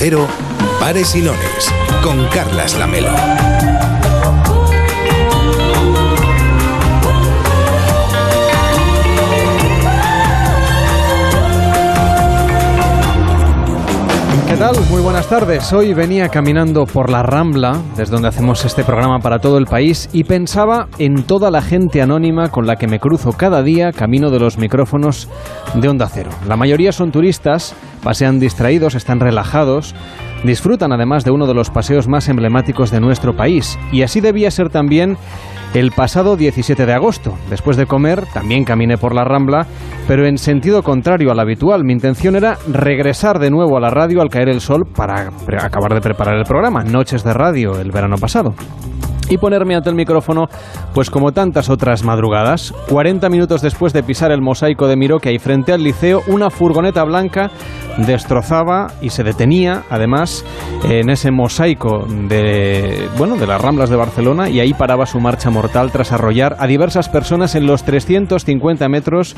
Cero, Pares y Lones, con Carlas Lamelo. Muy buenas tardes. Hoy venía caminando por la Rambla, desde donde hacemos este programa para todo el país, y pensaba en toda la gente anónima con la que me cruzo cada día camino de los micrófonos de Onda Cero. La mayoría son turistas, pasean distraídos, están relajados, disfrutan además de uno de los paseos más emblemáticos de nuestro país. Y así debía ser también el pasado 17 de agosto. Después de comer, también caminé por la Rambla, pero en sentido contrario al habitual. Mi intención era regresar de nuevo a la radio al caer el sol para acabar de preparar el programa, Noches de Radio, el verano pasado y ponerme ante el micrófono, pues como tantas otras madrugadas. 40 minutos después de pisar el mosaico de Miró que hay frente al liceo, una furgoneta blanca destrozaba y se detenía, además, en ese mosaico de, bueno, de las Ramblas de Barcelona y ahí paraba su marcha mortal tras arrollar a diversas personas en los 350 metros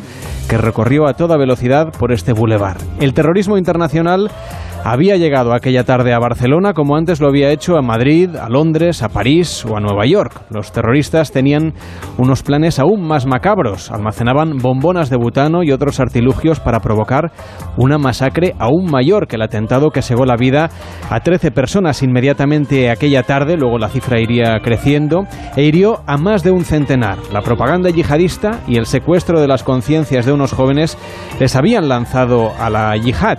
que recorrió a toda velocidad por este bulevar. El terrorismo internacional había llegado aquella tarde a Barcelona como antes lo había hecho a Madrid, a Londres, a París o a Nueva York. Los terroristas tenían unos planes aún más macabros. Almacenaban bombonas de butano y otros artilugios para provocar una masacre aún mayor que el atentado que segó la vida a 13 personas inmediatamente aquella tarde, luego la cifra iría creciendo, e hirió a más de un centenar. La propaganda yihadista y el secuestro de las conciencias de unos jóvenes les habían lanzado a la yihad.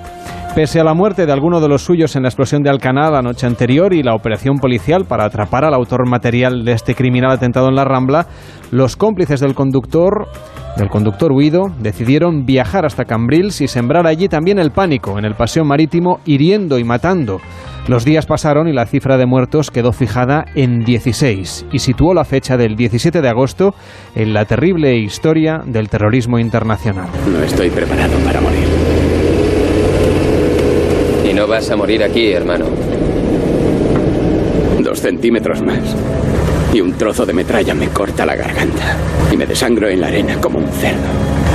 Pese a la muerte de alguno de los suyos en la explosión de Alcaná la noche anterior y la operación policial para atrapar al autor material de este criminal atentado en la Rambla, los cómplices del conductor del conductor huido decidieron viajar hasta Cambrils y sembrar allí también el pánico en el paseo marítimo, hiriendo y matando. Los días pasaron y la cifra de muertos quedó fijada en 16 y situó la fecha del 17 de agosto en la terrible historia del terrorismo internacional. No estoy preparado para morir. Vas a morir aquí, hermano. Dos centímetros más. Y un trozo de metralla me corta la garganta. Y me desangro en la arena como un cerdo.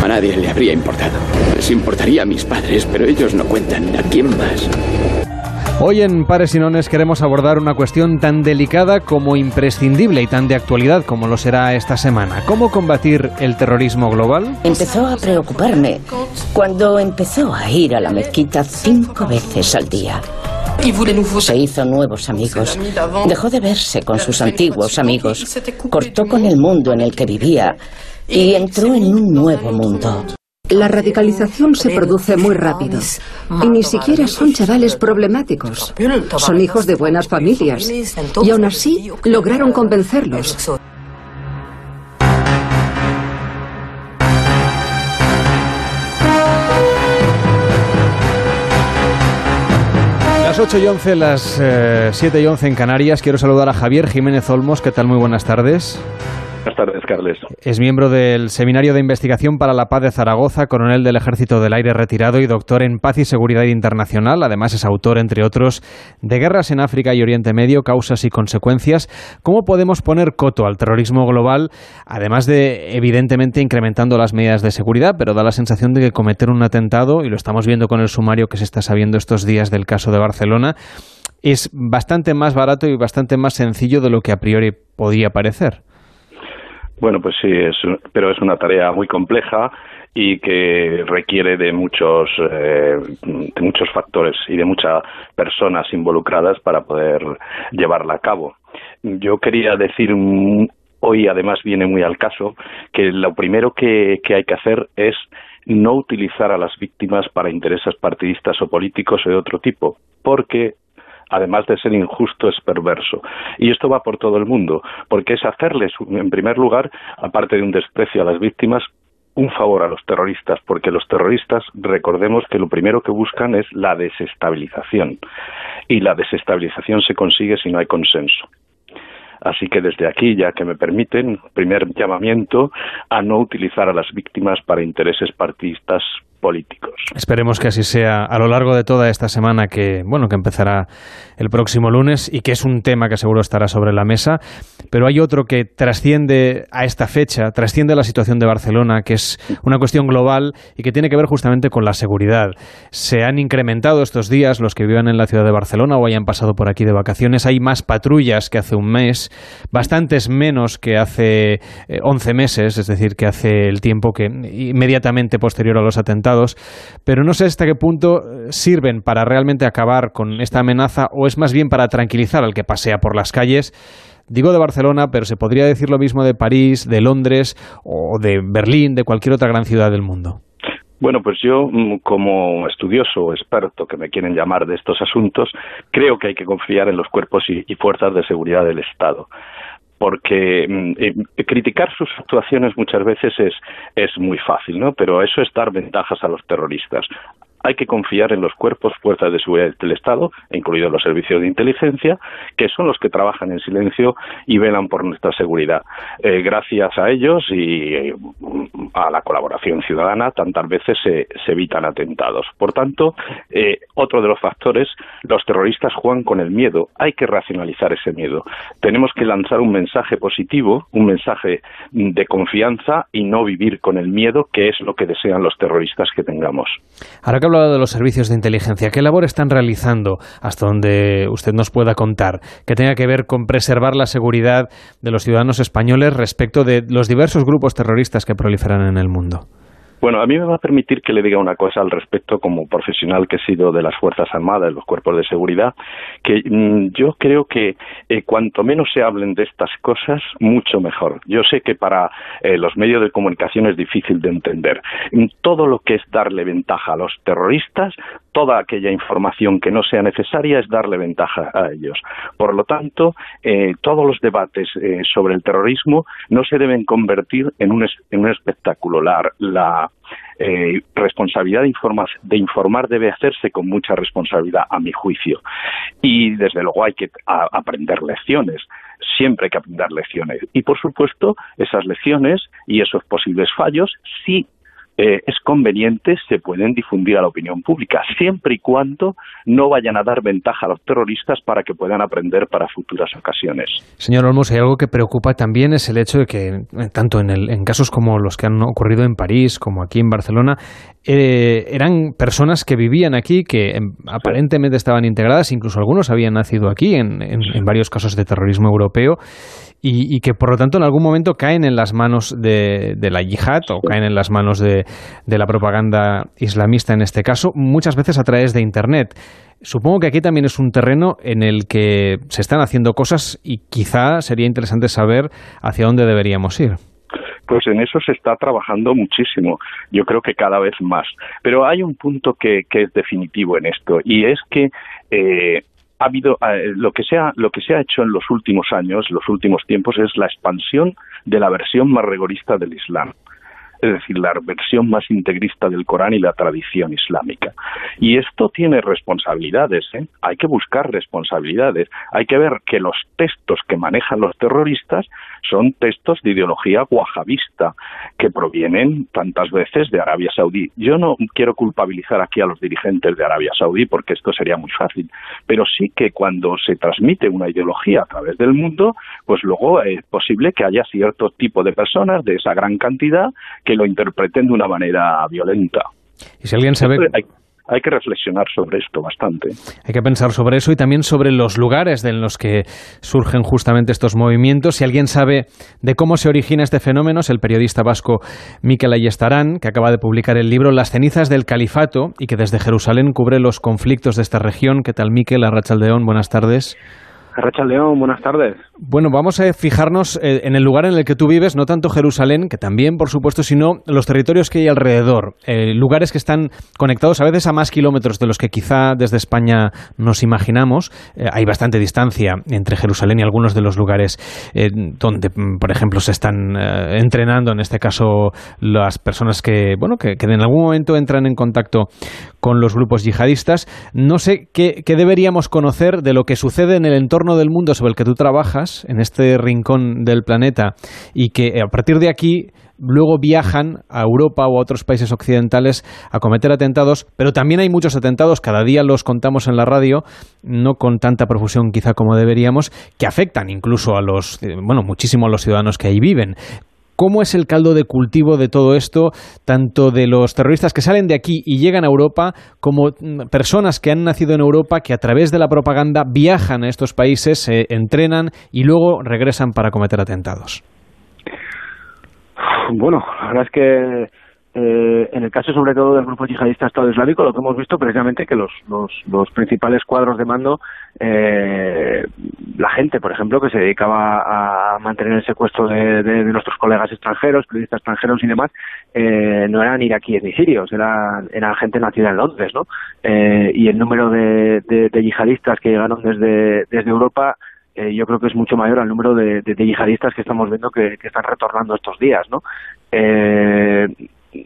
A nadie le habría importado. Les importaría a mis padres, pero ellos no cuentan. ¿A quién más? Hoy en Pares y queremos abordar una cuestión tan delicada como imprescindible y tan de actualidad como lo será esta semana. ¿Cómo combatir el terrorismo global? Empezó a preocuparme cuando empezó a ir a la mezquita cinco veces al día. Se hizo nuevos amigos. Dejó de verse con sus antiguos amigos. Cortó con el mundo en el que vivía y entró en un nuevo mundo. La radicalización se produce muy rápido y ni siquiera son chavales problemáticos. Son hijos de buenas familias y aún así lograron convencerlos. Las 8 y 11, las 7 y 11 en Canarias. Quiero saludar a Javier Jiménez Olmos. ¿Qué tal? Muy buenas tardes. Es miembro del Seminario de Investigación para la Paz de Zaragoza, coronel del Ejército del Aire retirado y doctor en Paz y Seguridad Internacional. Además es autor, entre otros, de Guerras en África y Oriente Medio, Causas y Consecuencias. ¿Cómo podemos poner coto al terrorismo global, además de, evidentemente, incrementando las medidas de seguridad, pero da la sensación de que cometer un atentado, y lo estamos viendo con el sumario que se está sabiendo estos días del caso de Barcelona, es bastante más barato y bastante más sencillo de lo que a priori podía parecer? Bueno, pues sí, es, pero es una tarea muy compleja y que requiere de muchos, eh, de muchos factores y de muchas personas involucradas para poder llevarla a cabo. Yo quería decir hoy además viene muy al caso que lo primero que, que hay que hacer es no utilizar a las víctimas para intereses partidistas o políticos o de otro tipo, porque además de ser injusto, es perverso. Y esto va por todo el mundo, porque es hacerles, en primer lugar, aparte de un desprecio a las víctimas, un favor a los terroristas, porque los terroristas, recordemos que lo primero que buscan es la desestabilización. Y la desestabilización se consigue si no hay consenso. Así que desde aquí, ya que me permiten, primer llamamiento a no utilizar a las víctimas para intereses partidistas políticos. Esperemos que así sea a lo largo de toda esta semana que, bueno, que empezará el próximo lunes y que es un tema que seguro estará sobre la mesa. Pero hay otro que trasciende a esta fecha, trasciende a la situación de Barcelona, que es una cuestión global y que tiene que ver justamente con la seguridad. Se han incrementado estos días los que vivan en la ciudad de Barcelona o hayan pasado por aquí de vacaciones. Hay más patrullas que hace un mes, bastantes menos que hace 11 eh, meses, es decir, que hace el tiempo que inmediatamente posterior a los atentados. Pero no sé hasta qué punto eh, sirven para realmente acabar con esta amenaza o es más bien para tranquilizar al que pasea por las calles. Digo de Barcelona, pero se podría decir lo mismo de París, de Londres o de Berlín, de cualquier otra gran ciudad del mundo. Bueno, pues yo, mm, como estudioso o experto que me quieren llamar de estos asuntos, creo que hay que confiar en los cuerpos y, fuerzas de seguridad del Estado porque mm, eh, criticar sus actuaciones muchas veces es, es muy fácil, ¿no? Pero eso es dar ventajas a los terroristas hay que confiar en los cuerpos, fuerzas de seguridad del Estado, incluidos los servicios de inteligencia, que son los que trabajan en silencio y velan por nuestra seguridad. Eh, gracias a ellos y eh, a la colaboración ciudadana, tantas veces se, evitan atentados. Por tanto, eh, otro de los factores, los terroristas juegan con el miedo. Hay que racionalizar ese miedo. Tenemos que lanzar un mensaje positivo, un mensaje de confianza y no vivir con el miedo, que es lo que desean los terroristas que tengamos. Ahora que de los servicios de inteligencia, ¿qué labor están realizando hasta donde usted nos pueda contar que tenga que ver con preservar la seguridad de los ciudadanos españoles respecto de los diversos grupos terroristas que proliferan en el mundo? Bueno, a mí me va a permitir que le diga una cosa al respecto como profesional que he sido de las Fuerzas Armadas, los cuerpos de seguridad, que mm, yo creo que eh, cuanto menos se hablen de estas cosas, mucho mejor. Yo sé que para eh, los medios de comunicación es difícil de entender. Todo lo que es darle ventaja a los terroristas, toda aquella información que no sea necesaria es darle ventaja a ellos. Por lo tanto, eh, todos los debates sobre el terrorismo no se deben convertir en un, espectáculo. la eh, responsabilidad de informar debe hacerse con mucha responsabilidad, a mi juicio. Y desde luego hay que aprender lecciones. Siempre hay que aprender lecciones. Y por supuesto, esas lecciones y esos posibles fallos sí eh, es conveniente, se pueden difundir a la opinión pública, siempre y cuando no vayan a dar ventaja a los terroristas para que puedan aprender para futuras ocasiones. Señor Olmos, hay algo que preocupa también es el hecho de que, eh, tanto en, el, en casos como los que han ocurrido en París, como aquí en Barcelona, eh, eran personas que vivían aquí, que em, aparentemente estaban integradas, incluso algunos habían nacido aquí, en, en varios casos de terrorismo europeo, y, que por lo tanto en algún momento caen en las manos de, la yihad o caen en las manos de, la propaganda islamista en este caso, muchas veces a través de Internet. Supongo que aquí también es un terreno en el que se están haciendo cosas y quizá sería interesante saber hacia dónde deberíamos ir. Pues en eso se está trabajando muchísimo, yo creo que cada vez más. Pero hay un punto que, es definitivo en esto y es que eh, ha habido eh, lo que ha lo que se ha hecho en los últimos años, los últimos tiempos es la expansión de la versión más rigorista del Islam es decir, la versión más integrista del Corán y la tradición islámica. Y esto tiene responsabilidades, ¿eh? hay que buscar responsabilidades, hay que ver que los textos que manejan los terroristas son textos de ideología wahabista, que provienen tantas veces de Arabia Saudí. Yo no quiero culpabilizar aquí a los dirigentes de Arabia Saudí porque esto sería muy fácil, pero sí que cuando se transmite una ideología a través del mundo, pues luego es posible que haya cierto tipo de personas de esa gran cantidad que lo interpreten de una manera violenta. Y si alguien sabe hay que reflexionar sobre esto bastante. Hay que pensar sobre eso y también sobre los lugares en los que surgen justamente estos movimientos. Si alguien sabe de cómo se origina este fenómeno, es el periodista vasco Miquel Ayestarán, que acaba de publicar el libro Las cenizas del califato y que desde Jerusalén cubre los conflictos de esta región. ¿Qué tal, Miquel? Arrachaldeón, buenas tardes. Racha León, buenas tardes. Bueno, vamos a fijarnos eh, en el lugar en el que tú vives, no tanto Jerusalén, que también, por supuesto, sino los territorios que hay alrededor. Eh, lugares que están conectados a veces a más kilómetros de los que quizá desde España nos imaginamos. Eh, hay bastante distancia entre Jerusalén y algunos de los lugares donde, mm, por ejemplo, se están entrenando, en este caso, las personas que, bueno, que, en algún momento entran en contacto con los grupos yihadistas. No sé qué deberíamos conocer de lo que sucede en el entorno del mundo sobre el que tú trabajas, en este rincón del planeta, y que a partir de aquí luego viajan a Europa o a otros países occidentales a cometer atentados, pero también hay muchos atentados, cada día los contamos en la radio, no con tanta profusión quizá como deberíamos, que afectan incluso a los, eh, bueno, muchísimo a los ciudadanos que ahí viven. ¿Cómo es el caldo de cultivo de todo esto, tanto de los terroristas que salen de aquí y llegan a Europa, como mm, personas que han nacido en Europa, que a través de la propaganda viajan a estos países, se entrenan y luego regresan para cometer atentados? Bueno, la verdad es que eh, en el caso sobre todo del grupo yihadista Estado Islámico, lo que hemos visto precisamente que los, los, principales cuadros de mando, eh, la gente, por ejemplo, que se dedicaba a mantener el secuestro de, de, nuestros colegas extranjeros, periodistas extranjeros y demás, eh, no eran iraquíes ni sirios, eran, eran gente nacida en Londres, ¿no? Eh, y el número de, de, de yihadistas que llegaron desde, desde Europa eh, yo creo que es mucho mayor al número de, de, yihadistas que estamos viendo que, que, están retornando estos días, ¿no? Eh,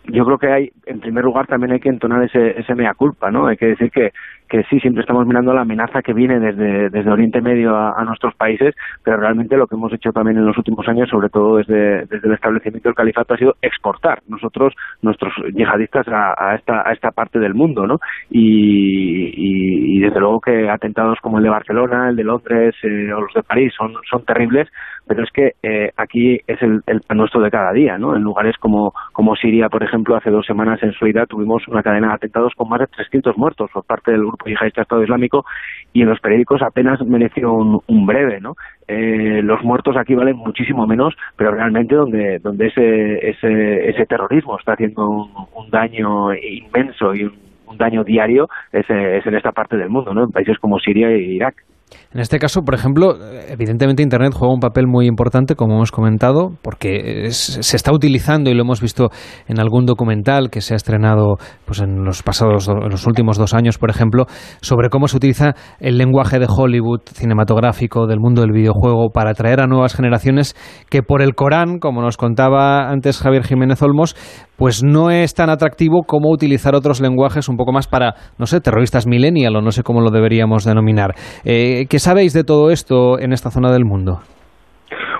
yo creo que hay, en primer lugar, también hay que entonar ese, ese mea culpa, ¿no? Hay que decir que, que sí, siempre estamos mirando la amenaza que viene desde, desde Oriente Medio a, nuestros países, pero realmente lo que hemos hecho también en los últimos años, sobre todo desde, desde el establecimiento del califato, ha sido exportar nosotros, nuestros yihadistas, a, a esta, a esta parte del mundo, ¿no? Y, y, desde luego que atentados como el de Barcelona, el de Londres eh, o los de París son, son terribles, pero es que eh, aquí es el, el pan nuestro de cada día, ¿no? En lugares como, como Siria, por ejemplo, hace dos semanas en Suida tuvimos una cadena de atentados con más de 300 muertos por parte del grupo yihadista Estado Islámico y en los periódicos apenas mereció un, breve, ¿no? Eh, los muertos aquí valen muchísimo menos, pero realmente donde donde ese ese, ese terrorismo está haciendo un, daño inmenso y un, daño diario es, es en esta parte del mundo, ¿no? En países como Siria e Irak. En este caso, por ejemplo, evidentemente Internet juega un papel muy importante, como hemos comentado, porque se está utilizando y lo hemos visto en algún documental que se ha estrenado pues, en los pasados, en los últimos dos años, por ejemplo, sobre cómo se utiliza el lenguaje de Hollywood cinematográfico del mundo del videojuego para atraer a nuevas generaciones que por el Corán, como nos contaba antes Javier Jiménez Olmos, pues no es tan atractivo como utilizar otros lenguajes un poco más para, no sé, terroristas millennial o no sé cómo lo deberíamos denominar. Eh, ¿Qué sabéis de todo esto en esta zona del mundo?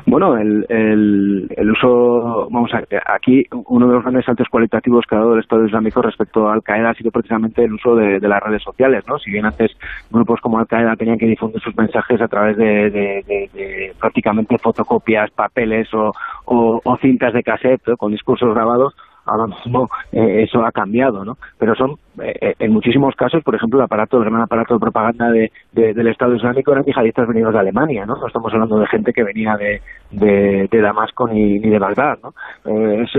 Bueno, el, el, uso, vamos a aquí uno de los grandes saltos cualitativos que ha dado el Estado Islámico respecto a Al Qaeda ha sido precisamente el uso de, las redes sociales, ¿no? Si bien antes grupos como Al Qaeda tenían que difundir sus mensajes a través de, prácticamente fotocopias, papeles o, o, cintas de cassette con discursos grabados, ahora mismo eh, eso ha cambiado, ¿no? Pero son, eh, eh, en muchísimos casos, por ejemplo, el aparato, el gran aparato de propaganda de, del Estado Islámico eran yihadistas venidos de Alemania, ¿no? No estamos hablando de gente que venía de, de, Damasco ni, ni de Bagdad, ¿no? es,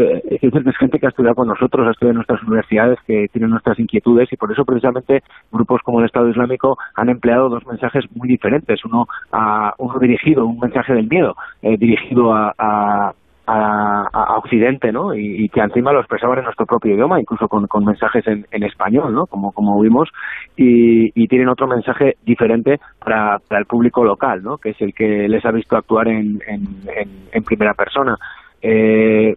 gente que ha estudiado con nosotros, ha estudiado en nuestras universidades, que tienen nuestras inquietudes y por eso precisamente grupos como el Estado Islámico han empleado dos mensajes muy diferentes. Uno, a, uno dirigido, un mensaje del miedo, dirigido a a, Occidente, ¿no? Y, que encima lo expresaban en nuestro propio idioma, incluso con, mensajes en, español, ¿no? Como, como vimos, y, tienen otro mensaje diferente para, el público local, ¿no? Que es el que les ha visto actuar en, en, primera persona. Eh,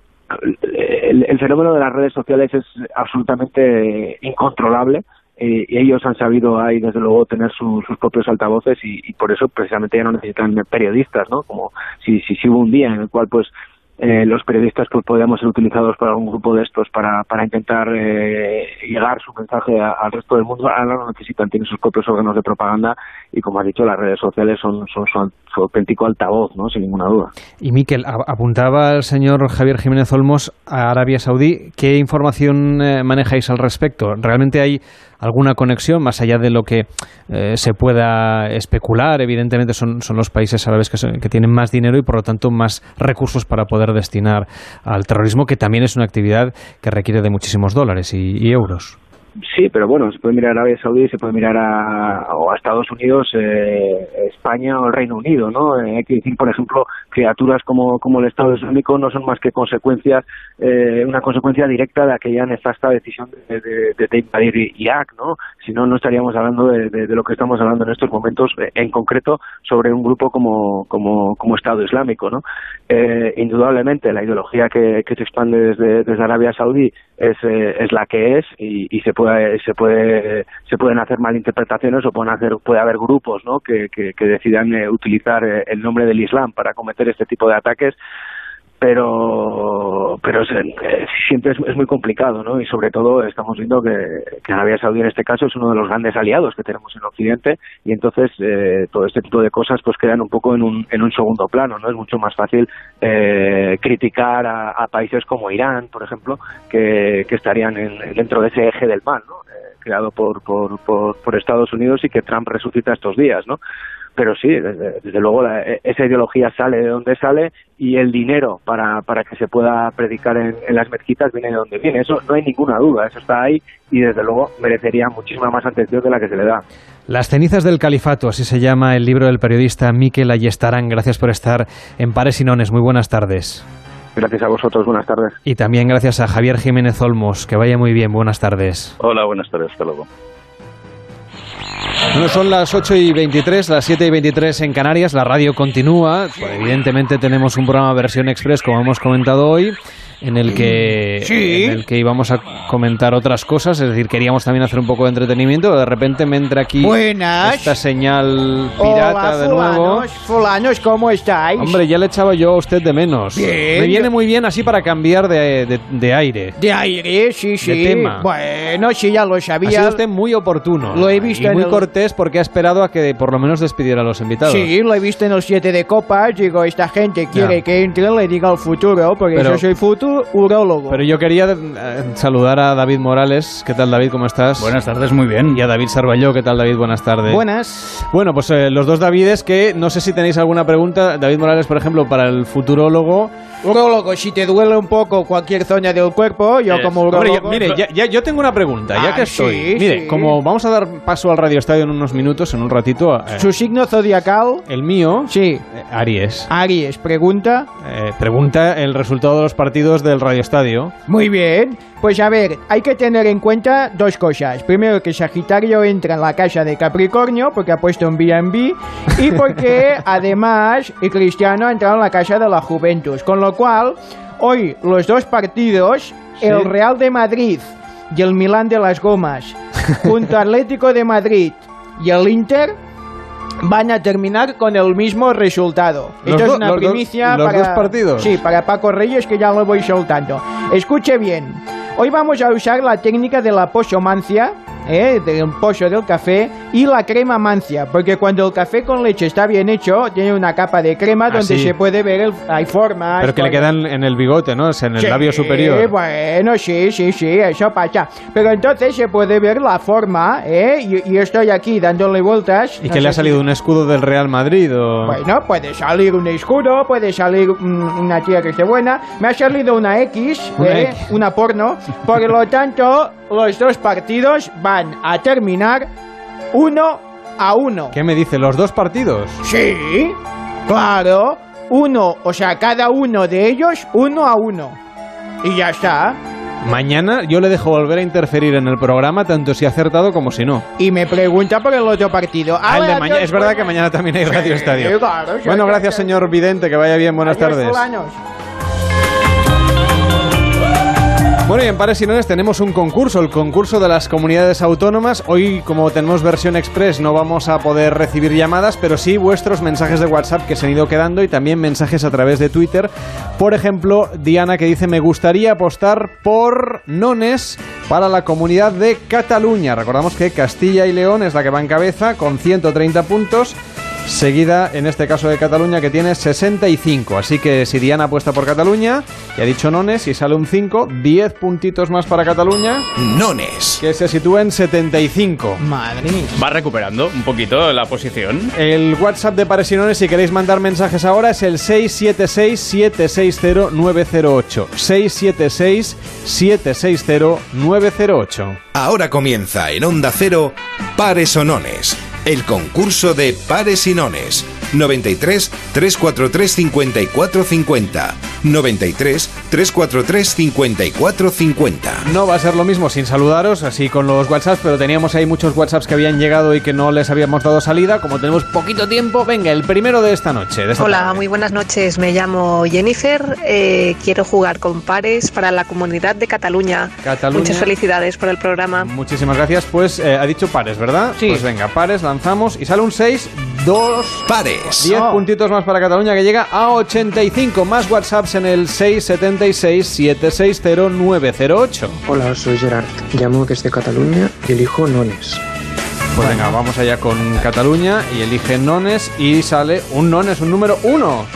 el, fenómeno de las redes sociales es absolutamente incontrolable eh, y ellos han sabido ahí desde luego tener sus propios altavoces y, por eso precisamente ya no necesitan periodistas, ¿no? Como si, si hubo un día en el cual pues eh, los periodistas pues podríamos ser utilizados por algún grupo de estos para, para intentar eh, llegar su mensaje al resto del mundo. Ahora no necesitan, tienen sus propios órganos de propaganda y como ha dicho, las redes sociales son, son, su auténtico altavoz, ¿no? sin ninguna duda. Y Miquel, apuntaba el señor Javier Jiménez Olmos a Arabia Saudí. ¿Qué información eh, manejáis al respecto? ¿Realmente hay alguna conexión más allá de lo que eh, se pueda especular. Evidentemente son, son los países árabes que, que, tienen más dinero y por lo tanto más recursos para poder destinar al terrorismo, que también es una actividad que requiere de muchísimos dólares y euros. Sí, pero bueno, se puede mirar a Arabia Saudí, se puede mirar a, Estados Unidos, eh, España o el Reino Unido, ¿no? Eh, hay que decir, por ejemplo, criaturas como, como el Estado Islámico no son más que consecuencias, eh, una consecuencia directa de aquella nefasta decisión de, de, invadir Irak, ¿no? Si no, no estaríamos hablando de, lo que estamos hablando en estos momentos, eh, en concreto sobre un grupo como, como, Estado Islámico, ¿no? Eh, indudablemente, la ideología que, que se expande desde, desde Arabia Saudí es, es la que es y, y se puede se puede se pueden hacer malinterpretaciones o pueden hacer puede haber grupos ¿no? que, que, decidan eh, utilizar eh, el nombre del Islam para cometer este tipo de ataques pero pero eh, siempre es, muy complicado, ¿no? Y sobre todo estamos viendo que, Arabia Saudí en este caso es uno de los grandes aliados que tenemos en Occidente y entonces eh, todo este tipo de cosas pues quedan un poco en un, en un segundo plano, ¿no? Es mucho más fácil eh, criticar a, países como Irán, por ejemplo, que, estarían dentro de ese eje del mal, ¿no? creado por, por, por, por Estados Unidos y que Trump resucita estos días, ¿no? Pero sí, desde, luego e, esa ideología sale de donde sale y el dinero para, para que se pueda predicar en, las mezquitas viene de donde viene. Eso no hay ninguna duda, eso está ahí y desde luego merecería muchísima más atención de la que se le da. Las cenizas del califato, así se llama el libro del periodista Miquel Ayestarán. Gracias por estar en Pares y Nones. Muy buenas tardes. Gracias a vosotros, buenas tardes. Y también gracias a Javier Jiménez Olmos. Que vaya muy bien, buenas tardes. Hola, buenas tardes, hasta luego. Bueno, son las 8 y 23, las 7 y 23 en Canarias. La radio continúa. Evidentemente tenemos un programa versión express, como hemos comentado hoy en el que en el que íbamos a comentar otras cosas, es decir, queríamos también hacer un poco de entretenimiento, de repente me entra aquí esta señal pirata de nuevo. Fulanos, ¿cómo estáis? Hombre, ya le echaba yo a usted de menos. me viene muy bien así para cambiar de, de, aire. De aire, sí, sí. De tema. Bueno, sí, ya lo sabía. Ha sido usted muy oportuno. Lo he visto y muy cortés porque ha esperado a que por lo menos despidiera a los invitados. Sí, lo he visto en los siete de copas. Digo, esta gente quiere que entre, le diga el futuro, porque yo soy futuro urólogo. Pero yo quería eh, saludar a David Morales. ¿Qué tal, David? ¿Cómo estás? Buenas tardes, muy bien. Y a David Sarballó. ¿Qué tal, David? Buenas tardes. Buenas. Bueno, pues eh, los dos Davides que no sé si tenéis alguna pregunta. David Morales, por ejemplo, para el futurólogo. Urólogo, si te duele un poco cualquier zona del cuerpo, yo eh, como urólogo... mire, ya, yo tengo una pregunta, ya que estoy. mire, como vamos a dar paso al Radio Estadio en unos minutos, en un ratito... ¿Su signo zodiacal? El mío... Sí. Aries. Aries, pregunta... pregunta el resultado de los partidos del Radio Estadio. Muy bien. Pues a ver, hay que tener en cuenta dos cosas. Primero, que Sagitario entra en la casa de Capricornio porque ha puesto un B&B y porque además Cristiano ha entrado en la casa de la Juventus. Con lo cual, hoy los dos partidos, el Real de Madrid y el Milán de las Gomas, junto Atlético de Madrid y el Inter, van a terminar con el mismo resultado. Esto es una primicia para dos partidos. Sí, para Paco Reyes que ya lo voy soltando. Escuche bien. Hoy vamos a usar la técnica de la posomancia ¿eh? del pollo del café y la crema mancia, porque cuando el café con leche está bien hecho, tiene una capa de crema ah, donde se puede ver, el, hay formas. Pero que le quedan en el bigote, ¿no? en el labio superior. Bueno, sí, sí, sí, eso pasa. Pero entonces se puede ver la forma, ¿eh? Y, estoy aquí dándole vueltas. ¿Y que le ha salido un escudo del Real Madrid o...? Bueno, puede salir un escudo, puede salir una tía que esté buena. Me ha salido una X, una, ¿eh? una porno. Por lo tanto, los dos partidos van a terminar uno a uno. ¿Qué me dice? ¿Los dos partidos? Sí, claro. Uno, o sea, cada uno de ellos uno a uno. Y ya está. Mañana yo le dejo volver a interferir en el programa, tanto si ha acertado como si no. Y me pregunta por el otro partido. Ah, el de mañana. Es verdad que mañana también hay Radio Estadio. bueno, gracias, señor Vidente. Que vaya bien. Buenas tardes. Bueno, y en Pares y Nones tenemos un concurso, el concurso de las comunidades autónomas. Hoy, como tenemos versión express, no vamos a poder recibir llamadas, pero sí vuestros mensajes de WhatsApp que se han ido quedando y también mensajes a través de Twitter. Por ejemplo, Diana que dice, me gustaría apostar por Nones para la comunidad de Cataluña. Recordamos que Castilla y León es la que va en cabeza con 130 puntos seguida en este caso de Cataluña que tiene 65. Así que si Diana apuesta por Cataluña, y ha dicho Nones, y sale un 5, 10 puntitos más para Cataluña. Nones. Que se sitúa en 75. Madre mía. Va recuperando un poquito la posición. El WhatsApp de Pares y Nones, si queréis mandar mensajes ahora, es el 676-760-908. 676-760-908. Ahora comienza en Onda Cero, Pares o Nones el concurso de pares y nones. 93 343 54 50. 93 343 5450. No va a ser lo mismo sin saludaros, así con los WhatsApps, pero teníamos ahí muchos WhatsApps que habían llegado y que no les habíamos dado salida. Como tenemos poquito tiempo, venga, el primero de esta noche. de esta Hola, tarde. muy buenas noches. Me llamo Jennifer. eh, quiero jugar con pares para la comunidad de Cataluña. Cataluña. Muchas felicidades por el programa. Muchísimas gracias. Pues eh, ha dicho pares, ¿verdad? Sí. Pues venga, pares, lanzamos y sale un 6, 2, Pares. 10 Oh. puntitos más para Cataluña que llega a 85. Más WhatsApps en el 676 760 908. Hola, soy Gerard. Llamo desde Cataluña y elijo Nones. Pues venga, vamos allá con Cataluña y elige nones y sale un nones, un número 1.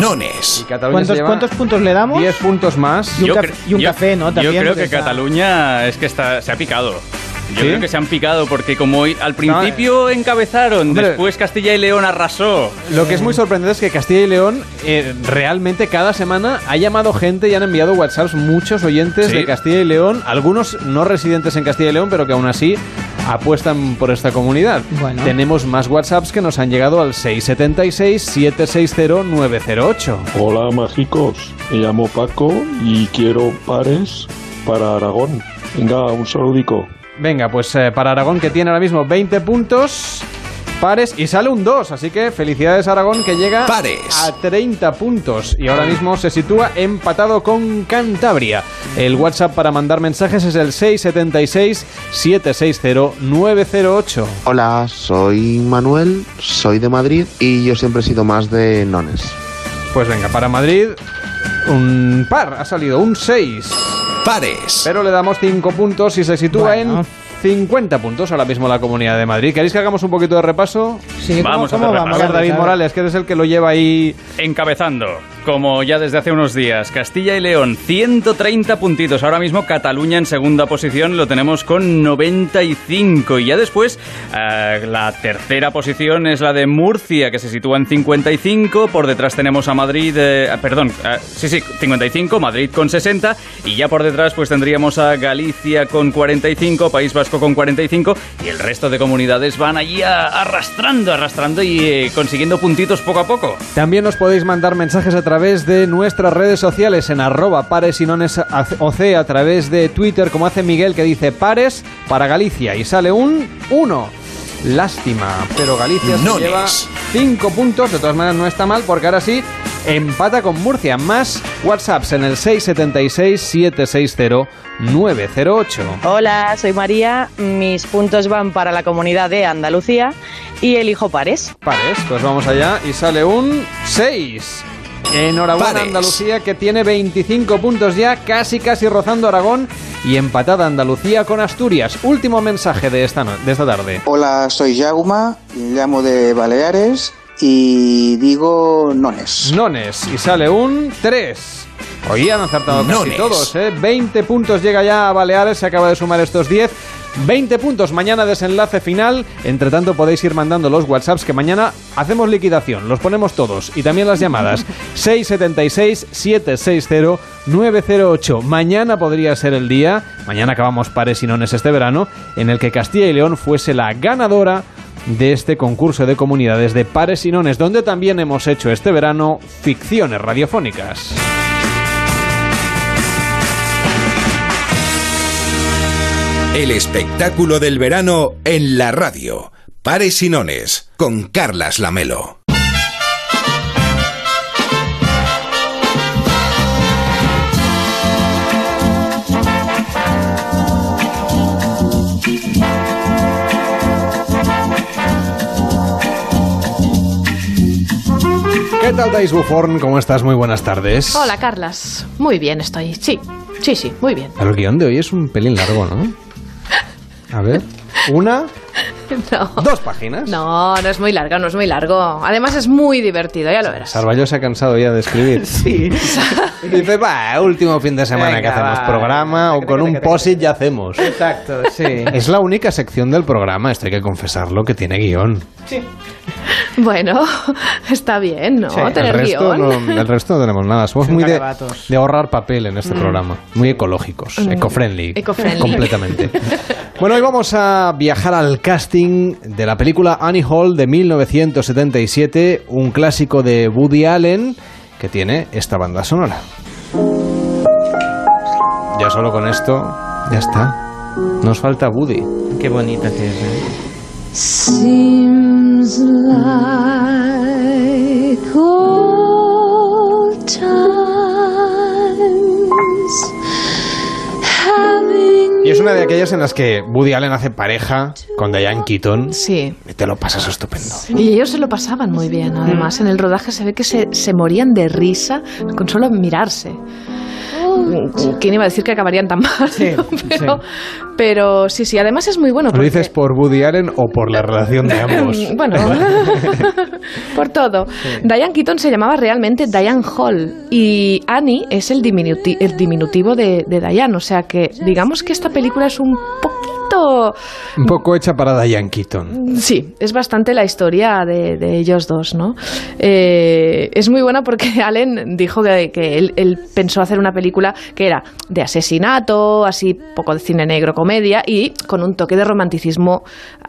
Nones. ¿Cuántos, ¿Cuántos puntos le damos? 10 puntos más. Y un, Yo caf- y un yo- café, ¿no? Yo También, creo porque que Cataluña es que está, se ha picado. Yo ¿Sí? creo que se han picado porque como hoy- al principio encabezaron, Hombre. después Castilla y León arrasó. Lo que es muy sorprendente es que Castilla y León eh, realmente cada semana ha llamado gente y han enviado WhatsApps muchos oyentes Sí. de Castilla y León, algunos no residentes en Castilla y León, pero que aún así apuestan por esta comunidad. Bueno. Tenemos más WhatsApps que nos han llegado al 676-760-908. Hola mágicos, me llamo Paco y quiero pares para Aragón. Venga, un saludico. Venga, pues eh, para Aragón que tiene ahora mismo 20 puntos. Pares y sale un 2, así que felicidades Aragón que llega Pares. a 30 puntos y ahora mismo se sitúa empatado con Cantabria. El WhatsApp para mandar mensajes es el 676 760 908. Hola, soy Manuel, soy de Madrid y yo siempre he sido más de nones. Pues venga, para Madrid un par ha salido un 6, Pares. pero le damos 5 puntos y se sitúa Bueno. en 50 puntos ahora mismo la Comunidad de Madrid. ¿Queréis que hagamos un poquito de repaso? Sí, ¿cómo- Vamos a hacer vamos? A ver, David. Morales, que eres el que lo lleva ahí Encabezando, como ya desde hace unos días, Castilla y León, 130 puntitos. Ahora mismo Cataluña en segunda posición lo tenemos con 95. Y ya después, eh, la tercera posición es la de Murcia, que se sitúa en 55. Por detrás tenemos a Madrid, eh, perdón, eh, sí, sí, 55, Madrid con 60. Y ya por detrás, pues tendríamos a Galicia con 45, País Vasco con 45. Y el resto de comunidades van allí arrastrando, arrastrando y consiguiendo puntitos poco a poco. También os podéis mandar mensajes a través de nuestras redes sociales en arroba pares y nones oc, a través de Twitter, como hace Miguel que dice pares para Galicia y sale un 1. Lástima, pero Galicia se lleva 5 puntos, de todas maneras no está mal porque ahora sí empata con Murcia, más WhatsApps en el 676-760-908. Hola, soy María. Mis puntos van para la comunidad de Andalucía y elijo pares. Pares, pues vamos allá y sale un 6. Enhorabuena Pares. Andalucía que tiene 25 puntos ya, casi casi rozando Aragón y empatada Andalucía con Asturias. Último mensaje de esta, no- de esta tarde. Hola, soy Jauma, llamo de Baleares y digo nones. Nones y sale un 3. Hoy han acertado casi Nones. todos, ¿eh? 20 puntos llega ya a Baleares, se acaba de sumar estos 10. 20 puntos, mañana desenlace final. Entre tanto podéis ir mandando los WhatsApps que mañana hacemos liquidación, los ponemos todos y también las llamadas 676-760-908. Mañana podría ser el día, mañana acabamos pares y nones este verano, en el que Castilla y León fuese la ganadora de este concurso de comunidades de pares y nones, donde también hemos hecho este verano ficciones radiofónicas. El espectáculo del verano en la radio. Pares y nones con Carlas Lamelo. ¿Qué tal, Dais Buforn? ¿Cómo estás? Muy buenas tardes. Hola, Carlas. Muy bien estoy. Sí, sí, sí, muy bien. El guion de hoy es un pelín largo, ¿no? A ver, una, No. dos páginas. No, no es muy largo, no es muy largo. Además es muy divertido, ya lo verás. Sarballo se ha cansado ya de escribir. Sí. Dice, va, último fin de semana que hacemos va. programa o con un posit ya hacemos. Exacto, sí. Es la única sección del programa, esto hay que confesarlo, que tiene guion. Bueno, está bien, ¿no? el, Tener resto guion. no, el resto no tenemos nada. Somos Son muy de, de ahorrar papel en este Mm. programa. Muy ecológicos, Mm. eco-friendly. Eco-friendly. Completamente. bueno, hoy vamos a viajar al casting de la película Annie Hall de 1977, un clásico de Woody Allen que tiene esta banda sonora. Ya solo con esto, ya está. Nos falta Woody. Qué bonita que es. ¿eh? Seems like old times having Y es una de aquellas en las que Woody Allen hace pareja con Diane Keaton. Sí. Y te lo pasas estupendo. Y ellos se lo pasaban muy bien. Además, en el rodaje se ve que se, se morían de risa con solo mirarse. ¿Quién iba a decir que acabarían tan mal? no? pero, pero sí, sí. Además es muy bueno. ¿Lo porque- dices por Woody Allen o por la relación de ambos? Bueno, por todo. Diane Keaton se llamaba realmente Diane Hall y Annie es el, diminuti- el diminutivo de, de Diane. O sea que digamos que esta película es un poquito... Un poco hecha para Diane Keaton. Sí, es bastante la historia de, de ellos dos, ¿no? Eh, es muy buena porque Allen dijo que, que él, él pensó hacer una película que era de asesinato, así poco de cine negro, comedia y con un toque de romanticismo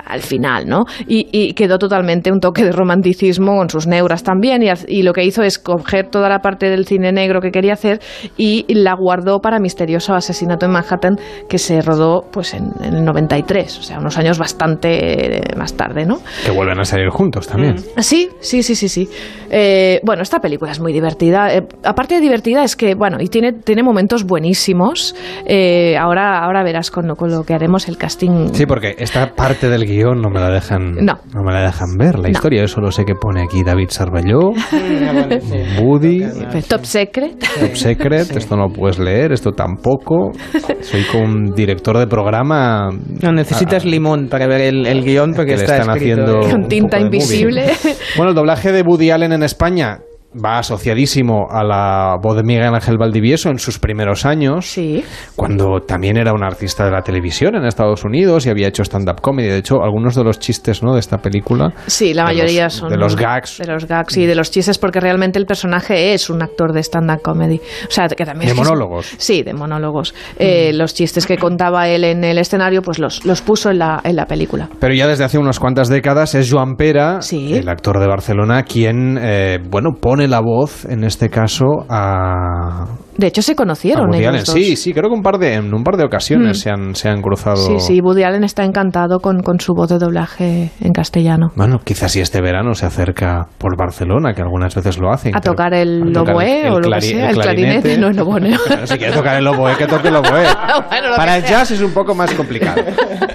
al final, ¿no? Y, y quedó totalmente un toque de romanticismo con sus neuras también y lo que hizo es coger toda la parte del cine negro que quería hacer y la guardó para Misterioso Asesinato en Manhattan que se rodó pues en, en el 93, o sea, unos años bastante eh, más tarde, ¿no? Que vuelven a salir juntos también. Sí, sí, sí, sí, sí. Eh, bueno, esta película es muy divertida. Eh, aparte de divertida, es que, bueno, y tiene, tiene momentos buenísimos. Eh, ahora, ahora verás con lo, con lo que haremos el casting. Sí, porque esta parte del guion no me la dejan, No. me la dejan ver. La No. historia, yo solo sé que pone aquí David Cervelló, Woody, Top Secret. Top Secret, esto no lo puedes leer, esto tampoco. Soy con un director de programa. No, necesitas limón para ver el, el guion porque está están escrito haciendo Con tinta invisible. Bueno, el doblaje de Woody Allen en España va asociadísimo a la voz de Miguel Ángel Valdivieso en sus primeros años, Sí. cuando también era un artista de la televisión en Estados Unidos y había hecho stand-up comedy. De hecho, algunos de los chistes ¿no? de esta película, Sí, la De mayoría los- son. de los gags. De los gags y de los chistes, porque realmente el personaje es un actor de stand-up comedy. O sea, que también. De es- monólogos. Sí, de monólogos. Eh, Los chistes que contaba él en el escenario, pues los, los puso en la, en la película. Pero ya desde hace unas cuantas décadas es Joan Pera, el actor de Barcelona, quien eh, bueno pone la voz en este caso a, De hecho, se conocieron Woody ellos Allen. dos. Sí, sí, creo que un par de, en un par de ocasiones Mm. se, han, se han cruzado. Sí, sí, Woody Allen está encantado con, con su voz de doblaje en castellano. Bueno, quizás si este verano se acerca por Barcelona, que algunas veces lo hacen. A tocar el oboe el o lo que sea, el clarinete, no el oboe. si quiere tocar el oboe, que toque el oboe. Bueno, Para que el jazz es un poco más complicado.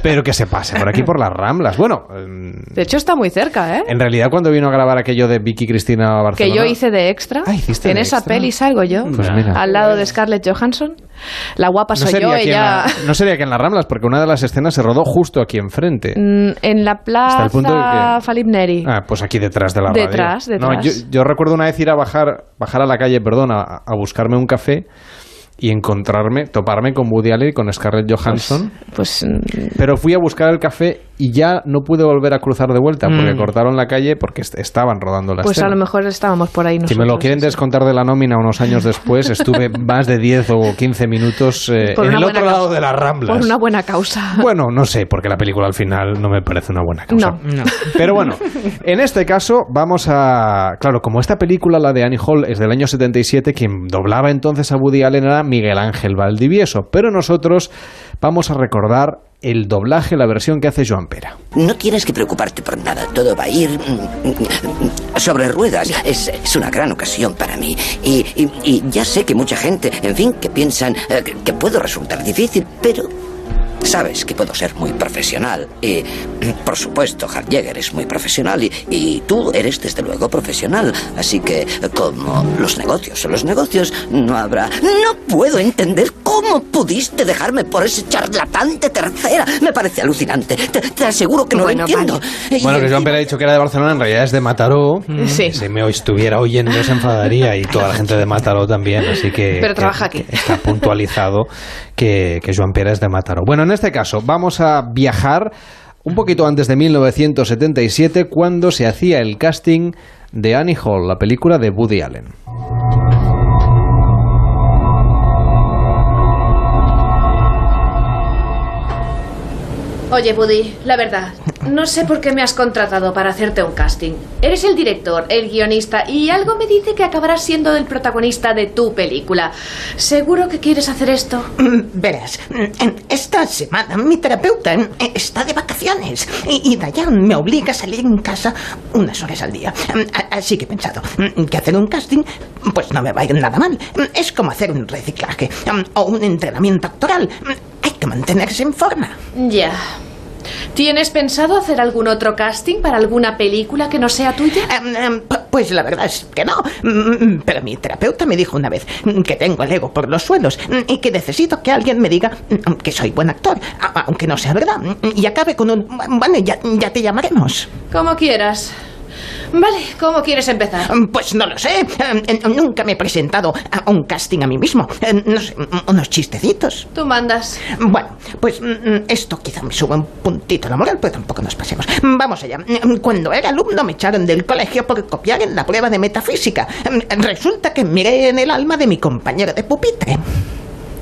Pero que se pase por aquí por las Ramblas. Bueno, em, De hecho, está muy cerca, ¿eh? en realidad cuando vino a grabar aquello de Vicky Cristina a Que Barcelona... yo hice de extra. hiciste en de esa extra. peli salgo yo. Pues mira. Al lado de Scarlett Johansson. La guapa no soy sería, yo, ella. la- no sería que en las Ramblas, porque una de las escenas se rodó justo aquí enfrente. Mm, En la Hasta el punto de plaza que- Falip Neri. Ah, pues aquí detrás de la radio. Detrás, No, yo, yo recuerdo una vez ir a bajar, bajar a la calle, perdón, a, a buscarme un café y encontrarme, toparme con Woody Allen y con Scarlett Johansson. Pues, pero fui a buscar el café y ya no pude volver a cruzar de vuelta porque Mm. cortaron la calle porque est- estaban rodando la Pues a escena. lo mejor estábamos por ahí Si nosotros. me lo quieren descontar de la nómina unos años después, estuve más de 10 o 15 minutos eh, en el otro lado de las Ramblas. Por una buena causa. Bueno, no sé, porque la película al final no me parece una buena causa. No. Pero bueno, en este caso vamos a... Claro, como esta película, la de Annie Hall, es del año 77, quien doblaba entonces a Woody Allen era Miguel Ángel Valdivieso. Pero nosotros vamos a recordar el doblaje, la versión que hace Joan Pera. No tienes que preocuparte por nada, todo va a ir mm, mm, sobre ruedas. Es, es una gran ocasión para mí. Y, y- y ya sé que mucha gente, en fin, que piensan eh, que, que puedo resultar difícil, pero sabes que puedo ser muy profesional. Y, mm, por supuesto, Hart Jäger es muy profesional y, y tú eres desde luego profesional. Así que, como los negocios son los negocios, no habrá... No puedo entender cómo pudiste dejarme por ese charlatán de tercera. Me parece alucinante. Te, te aseguro que no Bueno, lo entiendo. Y- Bueno, que Joan Pera ha dicho que era de Barcelona, en realidad es de Mataró. Sí. Si me estuviera oyendo se enfadaría y toda la gente de Mataró también, así que... Pero que- trabaja aquí. que está puntualizado que, que Joan Pera es de Mataró. Bueno, en este caso vamos a viajar un poquito antes de 1977 cuando se hacía el casting de Annie Hall, la película de Woody Allen. Oye, Buddy, la verdad, no sé por qué me has contratado para hacerte un casting. Eres el director, el guionista y algo me dice que acabarás siendo el protagonista de tu película. ¿Seguro que quieres hacer esto? Mm, Verás, mm, esta semana mi terapeuta mm, está de vacaciones y Dayan me obliga a salir en casa unas horas al día. Así que he pensado que hacer un casting pues no me va a ir nada mal. Es como hacer un reciclaje o un entrenamiento actoral. Mm, que mantenerse en forma. Ya. ¿Tienes pensado hacer algún otro casting para alguna película que no sea tuya? Em, Pues la verdad es que no. Mm, Pero mi terapeuta me dijo una vez mm, que tengo el ego por los suelos mm, y que necesito que alguien me diga mm, que soy buen actor, aunque no sea verdad. mm, Y acabe con un... Bueno, ya, ya te llamaremos. Como quieras. Vale, ¿cómo quieres empezar? Pues no lo sé. Em, Nunca me he presentado a un casting a mí mismo. Em, No sé, mm, unos chistecitos. Tú mandas. Bueno, pues mm, mm, esto quizá me suba un puntito la moral, pero tampoco nos pasemos. Mm, Vamos allá. Mm, Cuando era alumno me echaron del colegio por copiar en la prueba de metafísica. Mm, Resulta que miré en el alma de mi compañero de pupitre.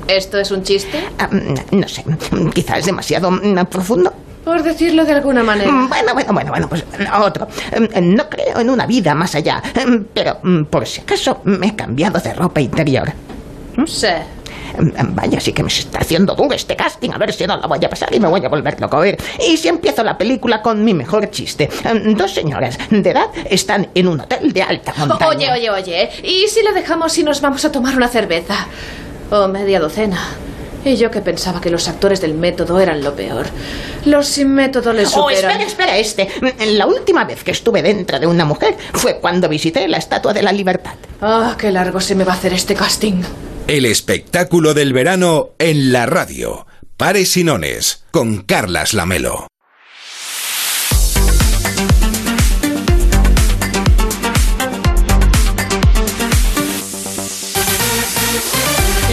¿Esto es un chiste? Ah, mm, No sé, mm, quizás es demasiado mm, profundo. Por decirlo de alguna manera. Mm, Bueno, bueno, bueno, bueno, pues mm, otro. Mm, No creo en una vida más allá, pero por si acaso me he cambiado de ropa interior. Sí. Vaya, sí que me está haciendo duro este casting. A ver si no la voy a pasar y me voy a volver loco. A ver, y si empiezo la película con mi mejor chiste. Dos señoras de edad están en un hotel de alta montaña. Oye, oye, oye. ¿Y si lo dejamos y nos vamos a tomar una cerveza? O media docena. Y yo que pensaba que los actores del método eran lo peor. Los sin método les Oh, superan. espera, espera, este. Mm, La última vez que estuve dentro de una mujer fue cuando visité la Estatua de la Libertad. Ah, qué largo se me va a hacer este casting. El espectáculo del verano en la radio. Pares y Nones con Carlas Lamelo.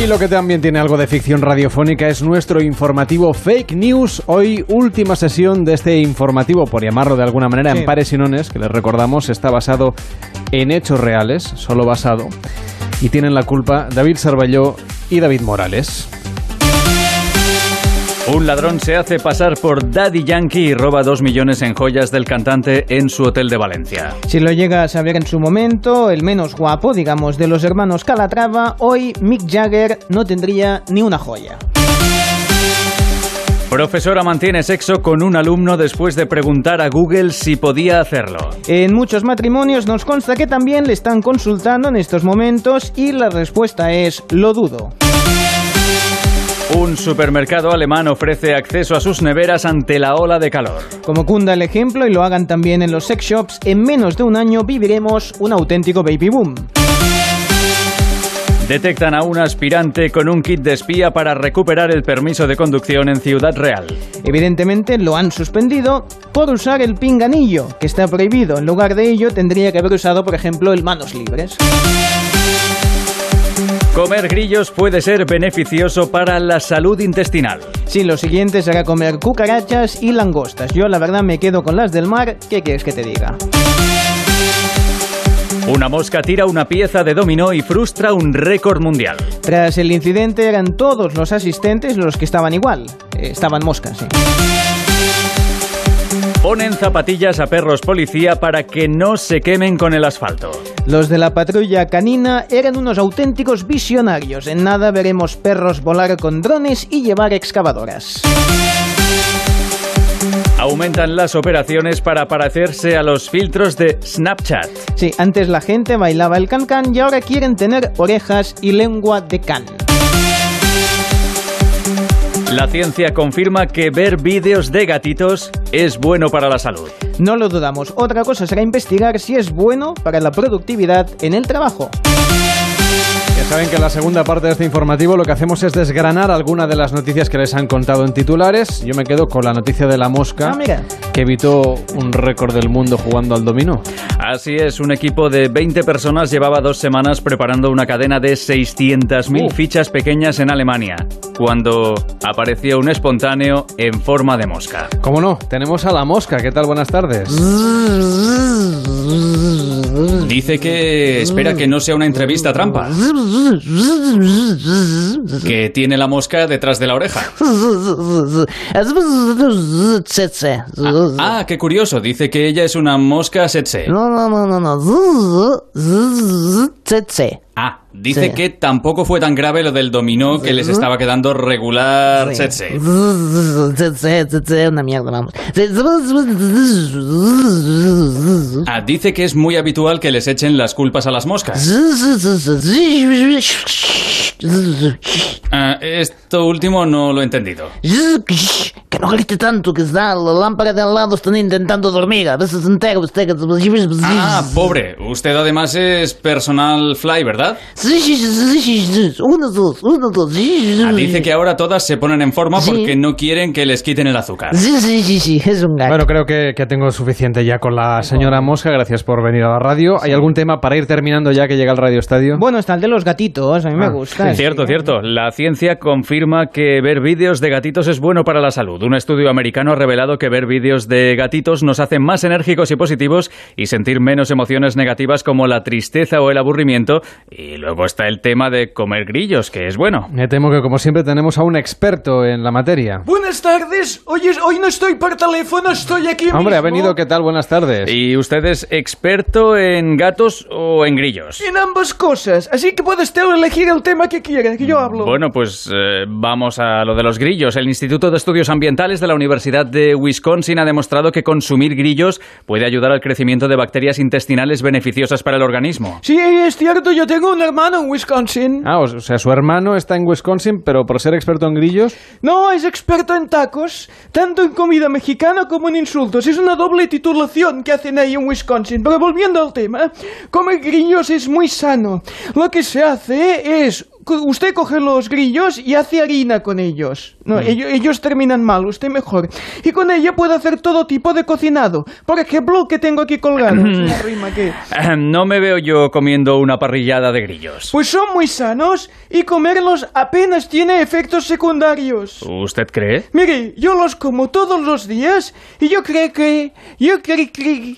Y lo que también tiene algo de ficción radiofónica es nuestro informativo Fake News. Hoy última sesión de este informativo, por llamarlo de alguna manera, Sí. en Pares y Nones, que les recordamos está basado en hechos reales, solo basado. Y tienen la culpa David Sarballó y David Morales. Un ladrón se hace pasar por Daddy Yankee y roba dos millones en joyas del cantante en su hotel de Valencia. Si lo llegas a ver en su momento, el menos guapo, digamos, de los hermanos Calatrava, hoy Mick Jagger no tendría ni una joya. Profesora mantiene sexo con un alumno después de preguntar a Google si podía hacerlo. En muchos matrimonios nos consta que también le están consultando en estos momentos y la respuesta es lo dudo. Un supermercado alemán ofrece acceso a sus neveras ante la ola de calor. Como cunda el ejemplo y lo hagan también en los sex shops, en menos de un año viviremos un auténtico baby boom. Detectan a un aspirante con un kit de espía para recuperar el permiso de conducción en Ciudad Real. Evidentemente lo han suspendido por usar el pinganillo, que está prohibido. En lugar de ello tendría que haber usado, por ejemplo, el manos libres. Comer grillos puede ser beneficioso para la salud intestinal. Sí, lo siguiente será comer cucarachas y langostas. Yo la verdad me quedo con las del mar. ¿Qué quieres que te diga? Una mosca tira una pieza de dominó y frustra un récord mundial. Tras el incidente eran todos los asistentes los que estaban igual. Estaban moscas, sí. Ponen zapatillas a perros policía para que no se quemen con el asfalto. Los de la patrulla canina eran unos auténticos visionarios. En nada veremos perros volar con drones y llevar excavadoras. Aumentan las operaciones para parecerse a los filtros de Snapchat. Sí, antes la gente bailaba el can-can y ahora quieren tener orejas y lengua de can. La ciencia confirma que ver vídeos de gatitos es bueno para la salud. No lo dudamos. Otra cosa será investigar si es bueno para la productividad en el trabajo. Ya saben que en la segunda parte de este informativo lo que hacemos es desgranar algunas de las noticias que les han contado en titulares. Yo me quedo con la noticia de la mosca Ah, que evitó un récord del mundo jugando al dominó. Así es, un equipo de 20 personas llevaba dos semanas preparando una cadena de 600.000 fichas pequeñas en Alemania, cuando apareció un espontáneo en forma de mosca. ¿Cómo no? Tenemos a la mosca. ¿Qué tal? Buenas tardes. Dice que espera que no sea una entrevista trampa. Que tiene la mosca detrás de la oreja. Ah, ah, qué curioso. Dice que ella es una mosca setse. No, no, no, no, no. Ah, dice que tampoco fue tan grave lo del dominó que les estaba quedando regular setse. una mierda, vamos. Ah, dice que es muy habitual que les echen las culpas a las moscas. Ah, esto último no lo he entendido. Que no grite tanto, que está la lámpara de al lado están intentando dormir. A veces entero usted... Ah, pobre. Usted además es personal fly, ¿verdad? Uno, dos, uno, dos. Ah, dice que ahora todas se ponen en forma porque no quieren que les quiten el azúcar. Sí, sí, sí, sí, es un gato. Bueno, creo que, que tengo suficiente ya con la señora Mosca. Gracias por venir a la radio. ¿Hay algún tema para ir terminando ya que llega el Radio Estadio? Bueno, está el de los gatitos, a mí me gusta. Sí, cierto, cierto. La ciencia confirma que ver vídeos de gatitos es bueno para la salud. Un estudio americano ha revelado que ver vídeos de gatitos nos hace más enérgicos y positivos y sentir menos emociones negativas como la tristeza o el aburrimiento. Y luego está el tema de comer grillos, que es bueno. Me temo que como siempre tenemos a un experto en la materia. Buenas tardes. Hoy, hoy no estoy por teléfono, estoy aquí Hombre, ha venido, ¿qué tal? Buenas tardes. ¿Y usted es experto en gatos o en grillos? En ambas cosas. Así que puede usted elegir el tema que quiera, que yo hablo. Bueno, pues eh, vamos a lo de los grillos. El Instituto de Estudios Ambientales de la Universidad de Wisconsin ha demostrado que consumir grillos puede ayudar al crecimiento de bacterias intestinales beneficiosas para el organismo. Sí, es cierto, yo tengo un hermano en Wisconsin. Ah, o sea, su hermano está en Wisconsin, pero por ser experto en grillos. No, es experto en tacos, tanto en comida mexicana como en insultos. Es una doble titulación que hacen ahí en Wisconsin. Pero volviendo al tema, comer grillos es muy sano. Lo que se hace es usted coge los grillos y hace harina con ellos. No, ellos, ellos, terminan mal, usted mejor. Y con ella puede hacer todo tipo de cocinado. Por ejemplo, que tengo aquí colgado. no me veo yo comiendo una parrillada de grillos. Pues son muy sanos y comerlos apenas tiene efectos secundarios. ¿Usted cree? Mire, yo los como todos los días y yo creo que... Yo creo que...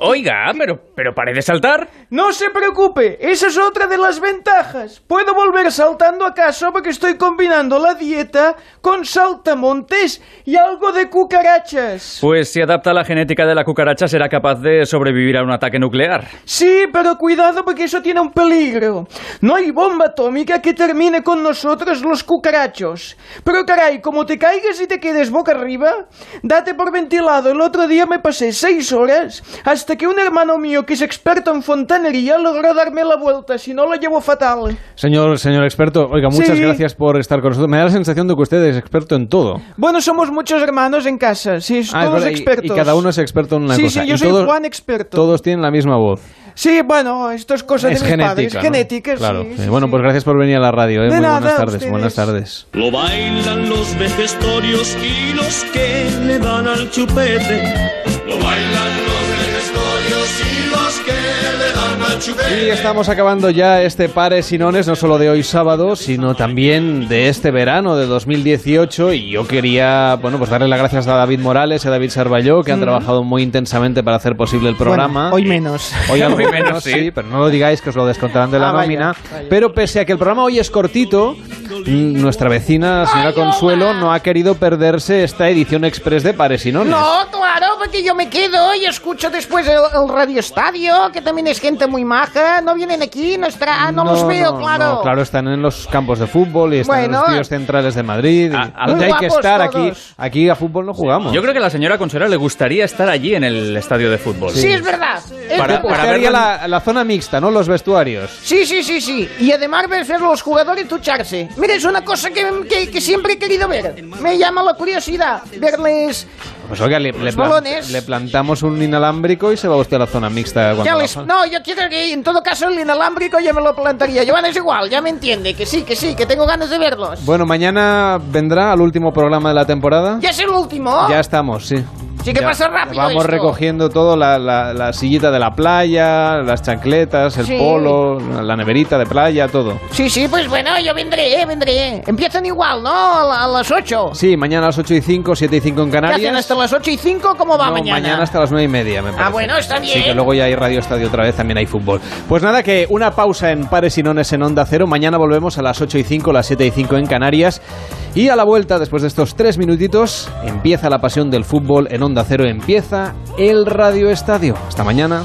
oiga, pero, pero pare de saltar. No se preocupe, esa es otra de las ventajas. Puedo volver saltando a casa porque estoy combinando la dieta con saltamontes y algo de cucarachas. Pues si adapta la genética de la cucaracha será capaz de sobrevivir a un ataque nuclear. Sí, pero cuidado porque eso tiene un peligro. No hay bomba atómica que termine con nosotros los cucarachos. Pero caray, como te caigas y te quedes boca arriba, date por ventilado. El otro día me pasé seis horas hasta que un hermano mío que es experto en fontanería logró darme la vuelta, si no lo llevo fatal. Señor, señor experto, oiga, muchas gracias por estar con nosotros. Me da la sensación de que usted es experto en todo. Bueno, somos muchos hermanos en casa, sí, ah, todos expertos. Y, cada uno es experto en una cosa. Sí, yo soy Juan experto. Todos tienen la misma voz. Sí, bueno, esto es cosa de mis genética, padres. Genética, claro. sí, Bueno, pues gracias por venir a la radio. ¿eh? De Muy nada, buenas tardes. ustedes. Buenas tardes. Lo bailan los vejestorios y los que le dan al chupete. Lo bailan Y estamos acabando ya este Pares Sinones, no solo de hoy sábado, sino también de este verano de 2018. Y yo quería, bueno, pues darle las gracias a David Morales y a David Sarballó, que han Ujú. trabajado muy intensamente para hacer posible el programa. Bueno, hoy menos. Hoy algo menos, sí. pero no lo digáis que os lo descontarán de la Ah, nómina. vaya. Pero pese a que el programa hoy es cortito, mm, nuestra vecina, la señora Consuelo, no ha querido perderse esta edición express de Pares Sinones. No, claro, porque yo me quedo y escucho después el, el Radio Estadio, que también es gente muy maja. No vienen aquí, no, no, los veo, no, claro. no, claro, están en los campos de fútbol y están en los estudios centrales de Madrid. y a donde hay que estar aquí. todos. Aquí a fútbol no jugamos. Yo creo que a la señora Consuelo le gustaría estar allí en el estadio de fútbol. Sí, es verdad. Es Para- para la, la zona mixta, ¿no? Los vestuarios. Sí, sí, sí, sí. Y además ver los jugadores ducharse. Mira, es una cosa que, que- que siempre he querido ver. Me llama la curiosidad verles... Pues oiga, le, le Los plan- balones. le plantamos un inalámbrico y se va usted a la zona mixta. Cuando Ya les- no, yo quiero que en todo caso el inalámbrico ya me lo plantaría. Joan es igual, ya me entiende. Que sí, que sí, que tengo ganas de verlos. Bueno, mañana vendrá al último programa de la temporada. Ya es el último. Ya estamos, sí. Sí que Ya, pasa rápido Vamos esto. recogiendo todo, la, la- la sillita de la playa, las chancletas, el Sí. polo, la neverita de playa, todo. Sí, sí, pues bueno, yo vendré, vendré. Empiezan igual, ¿no? A, a las 8. Sí, mañana a las 8 y 5, 7 y 5 en ¿Qué hacen Canarias. hasta las 8 y 5? ¿Cómo va No, mañana? hasta las 9 y media, me parece. bueno, está Sí, bien. que luego ya hay Radio Estadio otra vez, también hay fútbol. Pues nada, que una pausa en Pares y Nones en Onda Cero. Mañana volvemos a las 8 y 5, las 7 y 5 en Canarias. Y a la vuelta, después de estos tres minutitos, empieza la pasión del fútbol en Onda Cero. Empieza el Radio Estadio. Hasta mañana.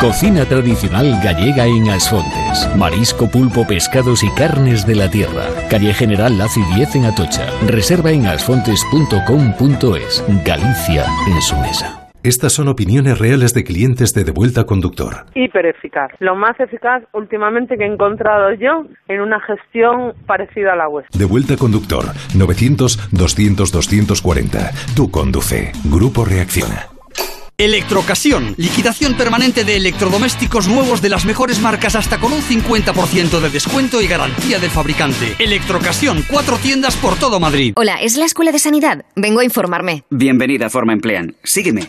Cocina tradicional gallega en Asfontes. Marisco, pulpo, pescados y carnes de la tierra. Calle General Laci 10 en Atocha. Reserva en asfontes.com.es. Galicia en su mesa. Estas son opiniones reales de clientes de Devuelta Conductor. hiper eficaz. Lo más eficaz últimamente que he encontrado yo en una gestión parecida a la vuestra. Devuelta Conductor 900-200-240. Tú conduce. Grupo Reacciona. Electrocasión, liquidación permanente de electrodomésticos nuevos de las mejores marcas hasta con un 50% de descuento y garantía del fabricante. Electrocasión, cuatro tiendas por todo Madrid. Hola, ¿es la Escuela de Sanidad? Vengo a informarme. Bienvenida a Forma Emplean. Sígueme.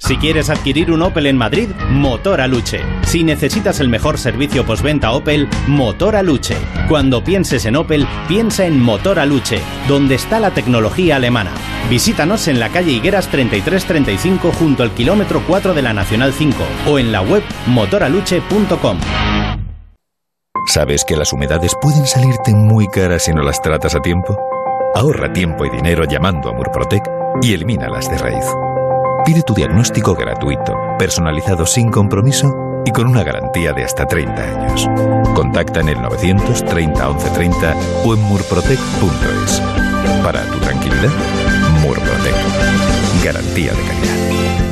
Si quieres adquirir un Opel en Madrid, Motor Aluche. Si necesitas el mejor servicio postventa Opel, Motor Aluche. Cuando pienses en Opel, piensa en Motor Aluche, donde está la tecnología alemana. Visítanos en la calle Higueras 3335 junto al kilómetro 4 de la Nacional 5 o en la web motoraluche.com. ¿Sabes que las humedades pueden salirte muy caras si no las tratas a tiempo? Ahorra tiempo y dinero llamando a Murprotec y elimínalas de raíz. Pide tu diagnóstico gratuito, personalizado sin compromiso y con una garantía de hasta 30 años. Contacta en el 930 1130 o en murprotec.es. Para tu tranquilidad, Murprotec. Garantía de calidad.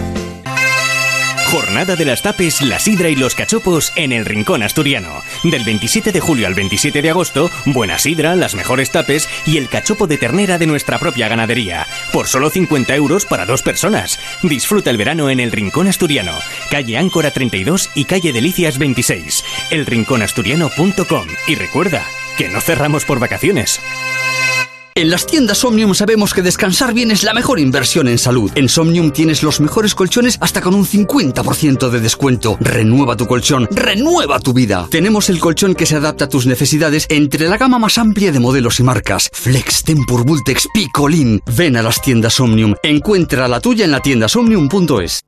Jornada de las tapes, la sidra y los cachopos en el Rincón Asturiano. Del 27 de julio al 27 de agosto, buena sidra, las mejores tapes y el cachopo de ternera de nuestra propia ganadería. Por solo 50 euros para dos personas. Disfruta el verano en el Rincón Asturiano. Calle Áncora 32 y calle Delicias 26. Elrinconasturiano.com. Y recuerda que no cerramos por vacaciones. En las tiendas Omnium sabemos que descansar bien es la mejor inversión en salud. En Somnium tienes los mejores colchones hasta con un 50% de descuento. Renueva tu colchón, renueva tu vida. Tenemos el colchón que se adapta a tus necesidades entre la gama más amplia de modelos y marcas. Flex, Tempur, Vultex, Picolín. Ven a las tiendas Omnium. Encuentra la tuya en la tienda somnium.es.